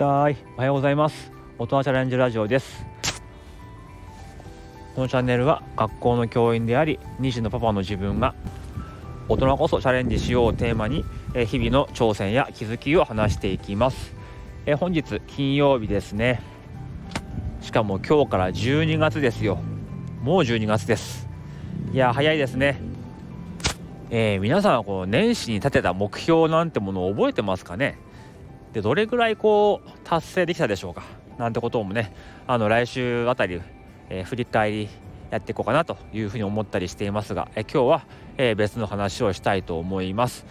たい。おはようございます。大人チャレンジラジオです。このチャンネルは学校の教員であり2児のパパの自分が大人こそチャレンジしようをテーマに日々の挑戦や気づきを話していきます。え本日金曜日ですね。しかも今日から12月ですよ。もう12月です。いや早いですね。えー、皆さんはこう年始に立てた目標なんてものを覚えてますかね？でどれぐらいこう達成できたでしょうか？なんてこともねあの来週あたり、えー、振り返りやっていこうかなというふうに思ったりしていますが、え今日は、え別の話をしたいと思います。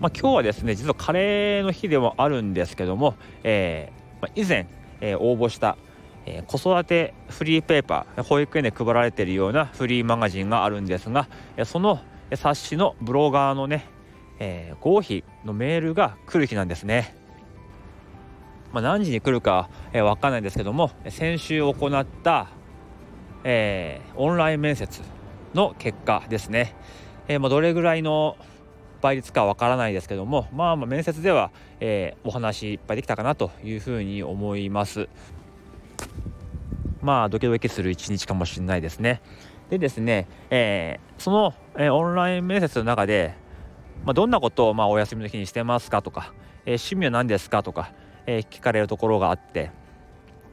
まあ、今日はですね実はカレーの日でもあるんですけども、えー、まあ、以前、えー、応募した、え子育てフリーペーパー保育園で配られているようなフリーマガジンがあるんですがその冊子のブロガーのねえー、合否のメールが来る日なんですね。まあ、何時に来るか、えー、分かんないんですけども先週行った、えー、オンライン面接の結果ですね、えーまあ、どれぐらいの倍率かわからないですけども、まあ、まあ面接では、えー、お話いっぱいできたかなというふうに思います。まあドキドキする一日かもしれないですね。でですね、えー、その、えー、オンライン面接の中でまあ、どんなことをまあお休みの日にしてますかとか、えー、趣味は何ですかとか、えー、聞かれるところがあって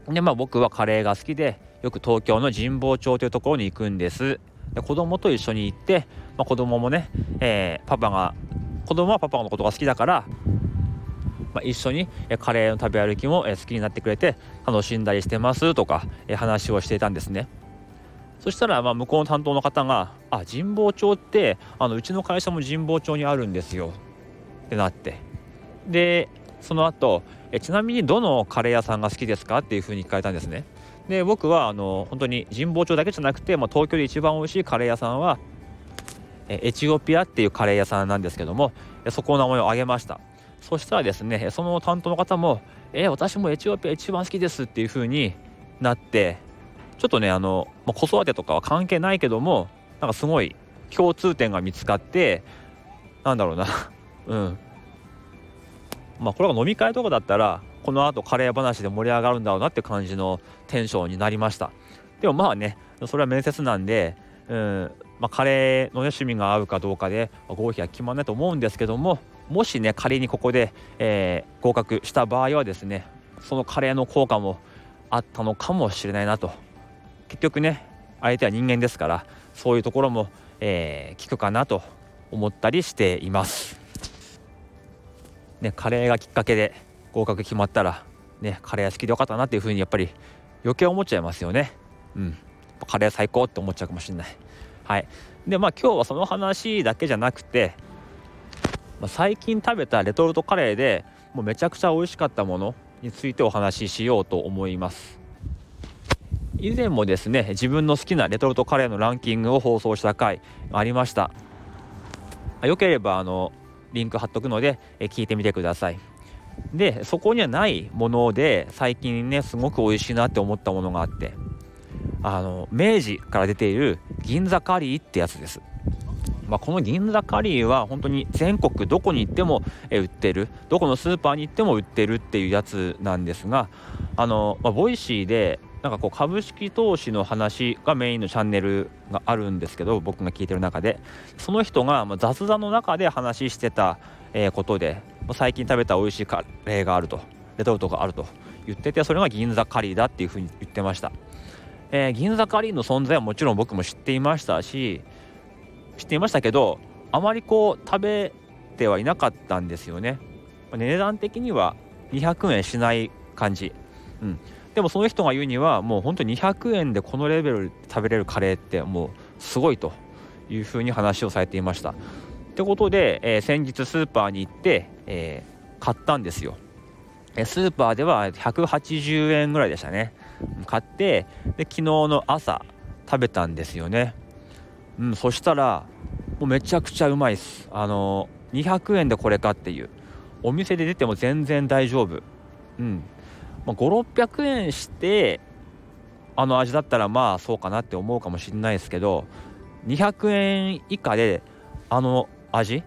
で、まあ、僕はカレーが好きでよく東京の神保町というところに行くんですで子供と一緒に行って、まあ、子供もね、えー、パパが子供はパパのことが好きだから、まあ、一緒にカレーの食べ歩きも好きになってくれて楽しんだりしてますとか話をしていたんですね。そしたらまあ向こうの担当の方が「あ神保町ってあのうちの会社も神保町にあるんですよ」ってなって。でその後えちなみにどのカレー屋さんが好きですかっていうふうに聞かれたんですね。で僕はあの本当に神保町だけじゃなくて、まあ、東京で一番美味しいカレー屋さんはエチオピアっていうカレー屋さんなんですけどもそこの名前を挙げました。そしたらですねその担当の方も「え私もエチオピア一番好きです」っていうふうになってちょっとねあの、まあ、子育てとかは関係ないけどもなんかすごい共通点が見つかってなんだろうな。うん。まあこれが飲み会とかだったらこのあとカレー話で盛り上がるんだろうなって感じのテンションになりました。でもまあねそれは面接なんで、うん。まあ、カレーの、ね、趣味が合うかどうかで合否は決まらないと思うんですけどももしね仮にここで、えー、合格した場合はですねそのカレーの効果もあったのかもしれないなと結局ね相手は人間ですからそういうところも、えー、聞くかなと思ったりしています。ね、カレーがきっかけで合格決まったら、ね、カレー好きでよかったなっていうふうにやっぱり余計思っちゃいますよね。うん、カレー最高って思っちゃうかもしれない。はい、でまあ今日はその話だけじゃなくて、まあ、最近食べたレトルトカレーでもうめちゃくちゃ美味しかったものについてお話ししようと思います。以前もですね自分の好きなレトルトカレーのランキングを放送した回ありました。よければあのリンク貼っとくので聞いてみてください。でそこにはないもので最近ねすごく美味しいなって思ったものがあってあの明治から出ている銀座カリーってやつです。まあ、この銀座カリーは本当に全国どこに行っても売ってる。どこのスーパーに行っても売ってるっていうやつなんですがあの、まあ、 Voicy でなんかこう株式投資の話がメインのチャンネルがあるんですけど僕が聞いてる中で。その人が雑談の中で話してたことで最近食べた美味しいカレーがあると。レトルトがあると。言っててそれが銀座カリーだっていうふうに言ってました、えー、銀座カリーの存在はもちろん僕も知っていましたし知っていましたけどあまりこう食べてはいなかったんですよね。値段的には200円しない感じ。うん。でもその人が言うにはもう本当に200円でこのレベル食べれるカレーってもうすごいというふうに話をされていました。ってことで、えー、先日スーパーに行って、えー、買ったんですよ。スーパーでは180円ぐらいでしたね。買ってで昨日の朝食べたんですよね。うん、そしたらもうめちゃくちゃうまいです。あの200円でこれかっていうお店で出ても全然大丈夫。うん、まあ、5600円してあの味だったらまあそうかなって思うかもしれないですけど200円以下であの味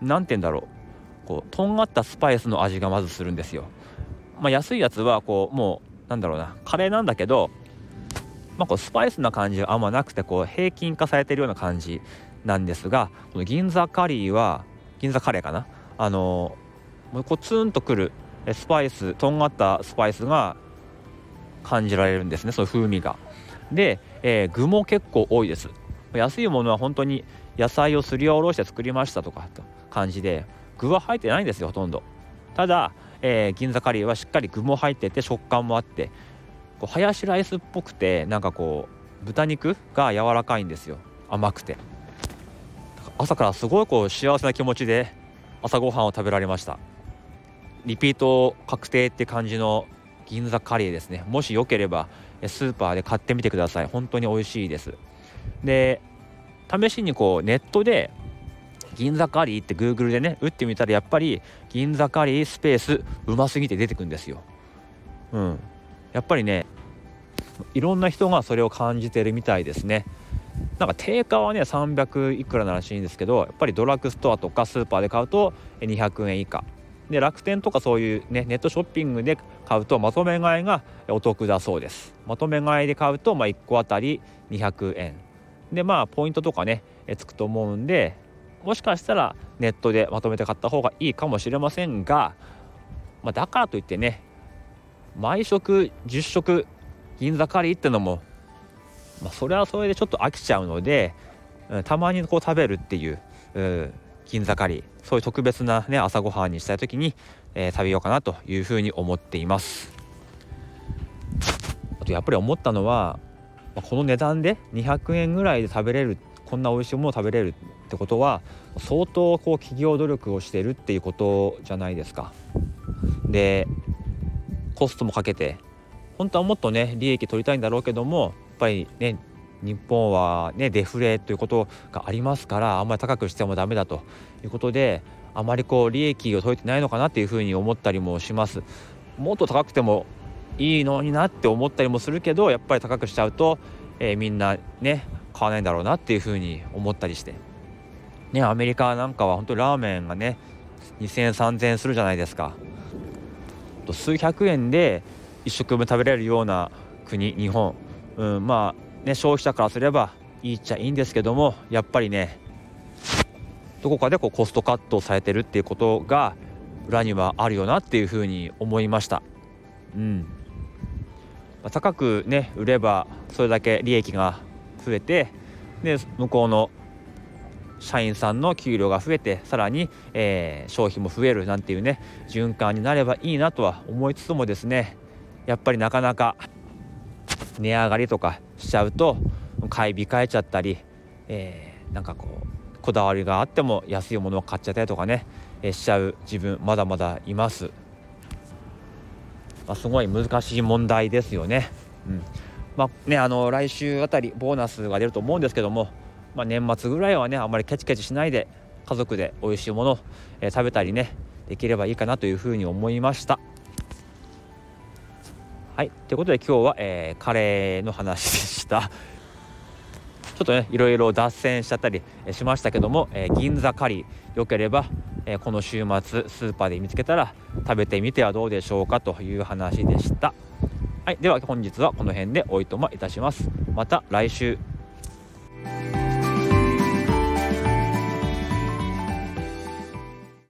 なんて言うんだろう。こうとんがったスパイスの味がまずするんですよ、まあ、安いやつはこうもうなんだろうな。カレーなんだけど、まあ、こうスパイスな感じがあんまなくてこう平均化されてるような感じなんですがこの銀座カリーは銀座カレーかな。あのもうこうツンとくるスパイスとんがったスパイスが感じられるんですね。そういう風味が。で、えー、具も結構多いです。安いものは本当に野菜をすりおろして作りましたとかと感じで具は入ってないんですよほとんど。ただ、えー、銀座カリーはしっかり具も入ってて食感もあってこうハヤシライスっぽくてなんかこう豚肉が柔らかいんですよ。甘くて。朝からすごいこう幸せな気持ちで朝ごはんを食べられました。リピート確定って感じの銀座カレーですね。もしよければスーパーで買ってみてください。本当に美味しいです。で試しにこうネットで銀座カリーって Google でね打ってみたらやっぱり銀座カリースペースうますぎて出てくんですよ。うん。やっぱりねいろんな人がそれを感じてるみたいですね。なんか定価はね300いくらならしいんですけどやっぱりドラッグストアとかスーパーで買うと200円以下。で楽天とかそういうねネットショッピングで買うとまとめ買いがお得だそうです。まとめ買いで買うとまあ1個あたり200円。でまあポイントとかねつくと思うんでもしかしたらネットでまとめて買った方がいいかもしれませんが、まあ、だからといってね毎食10食銀座カリーってのも、まあ、それはそれでちょっと飽きちゃうので、うん、たまにこう食べるっていう、うん、銀座カリーそういう特別な、ね、朝ごはんにしたい時に、えー、食べようかなというふうに思っていますあとやっぱり思ったのはこの値段で200円ぐらいで食べれるこんな美味しいものを食べれるってことは相当こう企業努力をしてるっていうことじゃないですか。でコストもかけて本当はもっとね利益取りたいんだろうけどもやっぱりね日本はねデフレということがありますからあんまり高くしてもダメだということであまりこう利益を取れてないのかなっていうふうに思ったりもします。もっと高くてもいいのになって思ったりもするけどやっぱり高くしちゃうと、えー、みんなね買わないんだろうなっていうふうに思ったりして。ねアメリカなんかは本当ラーメンがね2000円3000円するじゃないですか。数百円で1食分食べれるような国日本、うん、まあね消費者からすればいいっちゃいいんですけどもやっぱりねどこかでこうコストカットされてるっていうことが裏にはあるよなっていうふうに思いました。うん。高くね売ればそれだけ利益が増えてで向こうの社員さんの給料が増えてさらに、えー、消費も増えるなんていうね循環になればいいなとは思いつつもですねやっぱりなかなか値上がりとかしちゃうと買い控えちゃったり、えー、なんかこうこだわりがあっても安いものを買っちゃったりとかね、えー、しちゃう自分まだまだいます、まあ、すごい難しい問題ですよね。うんまあね、あの来週あたりボーナスが出ると思うんですけども、まあ、年末ぐらいはねあんまりケチケチしないで家族で美味しいものを、えー、食べたりねできればいいかなというふうに思いました。はいということで今日は、えー、カレーの話でした。ちょっとねいろいろ脱線しちゃったりしましたけども、えー、銀座カリーよければ、えー、この週末スーパーで見つけたら食べてみてはどうでしょうかという話でした。はい、では本日はこの辺でおいとまいたします。また来週